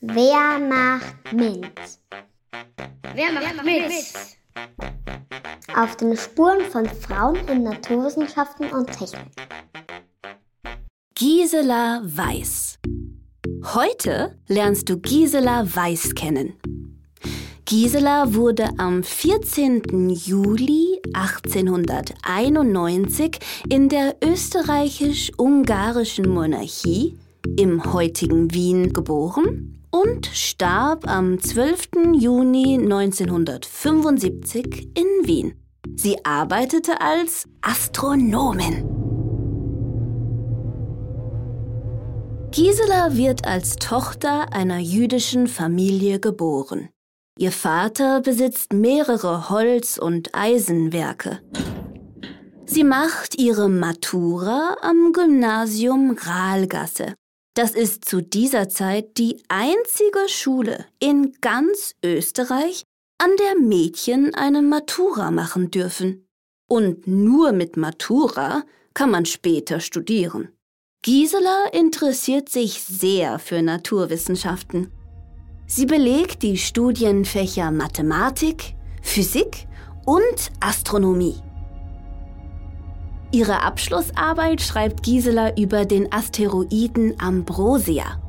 Wer macht mit? Wer macht mit? Auf den Spuren von Frauen in Naturwissenschaften und Technik. Gisela Weiß. Heute lernst du Gisela Weiß kennen. Gisela wurde am 14. Juli 1891 in der österreichisch-ungarischen Monarchie im heutigen Wien geboren und starb am 12. Juni 1975 in Wien. Sie arbeitete als Astronomin. Gisela wird als Tochter einer jüdischen Familie geboren. Ihr Vater besitzt mehrere Holz- und Eisenwerke. Sie macht ihre Matura am Gymnasium Rahlgasse. Das ist zu dieser Zeit die einzige Schule in ganz Österreich, an der Mädchen eine Matura machen dürfen. Und nur mit Matura kann man später studieren. Gisela interessiert sich sehr für Naturwissenschaften. Sie belegt die Studienfächer Mathematik, Physik und Astronomie. Ihre Abschlussarbeit schreibt Gisela über den Asteroiden Ambrosia.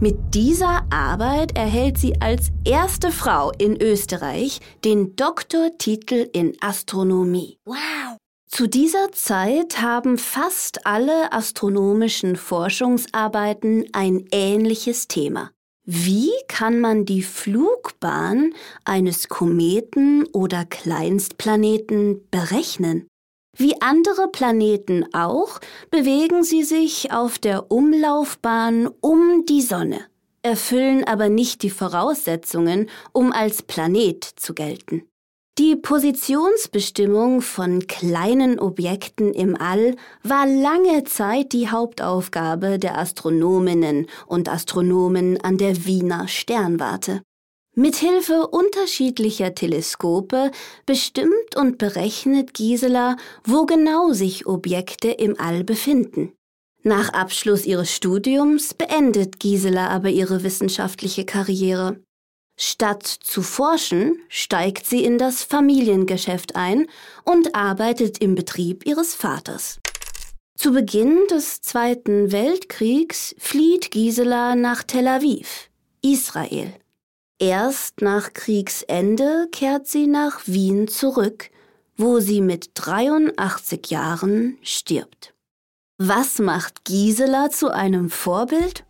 Mit dieser Arbeit erhält sie als erste Frau in Österreich den Doktortitel in Astronomie. Wow! Zu dieser Zeit haben fast alle astronomischen Forschungsarbeiten ein ähnliches Thema. Wie kann man die Flugbahn eines Kometen oder Kleinstplaneten berechnen? Wie andere Planeten auch, bewegen sie sich auf der Umlaufbahn um die Sonne, erfüllen aber nicht die Voraussetzungen, um als Planet zu gelten. Die Positionsbestimmung von kleinen Objekten im All war lange Zeit die Hauptaufgabe der Astronominnen und Astronomen an der Wiener Sternwarte. Mithilfe unterschiedlicher Teleskope bestimmt und berechnet Gisela, wo genau sich Objekte im All befinden. Nach Abschluss ihres Studiums beendet Gisela aber ihre wissenschaftliche Karriere. Statt zu forschen, steigt sie in das Familiengeschäft ein und arbeitet im Betrieb ihres Vaters. Zu Beginn des Zweiten Weltkriegs flieht Gisela nach Tel Aviv, Israel. Erst nach Kriegsende kehrt sie nach Wien zurück, wo sie mit 83 Jahren stirbt. Was macht Gisela zu einem Vorbild?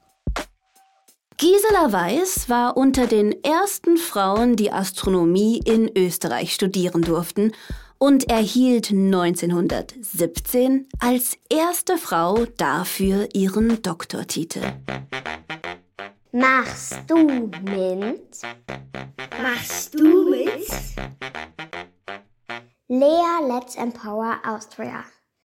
Gisela Weiß war unter den ersten Frauen, die Astronomie in Österreich studieren durften und erhielt 1917 als erste Frau dafür ihren Doktortitel. Machst du mit? Machst du mit? Lea Let's Empower Austria.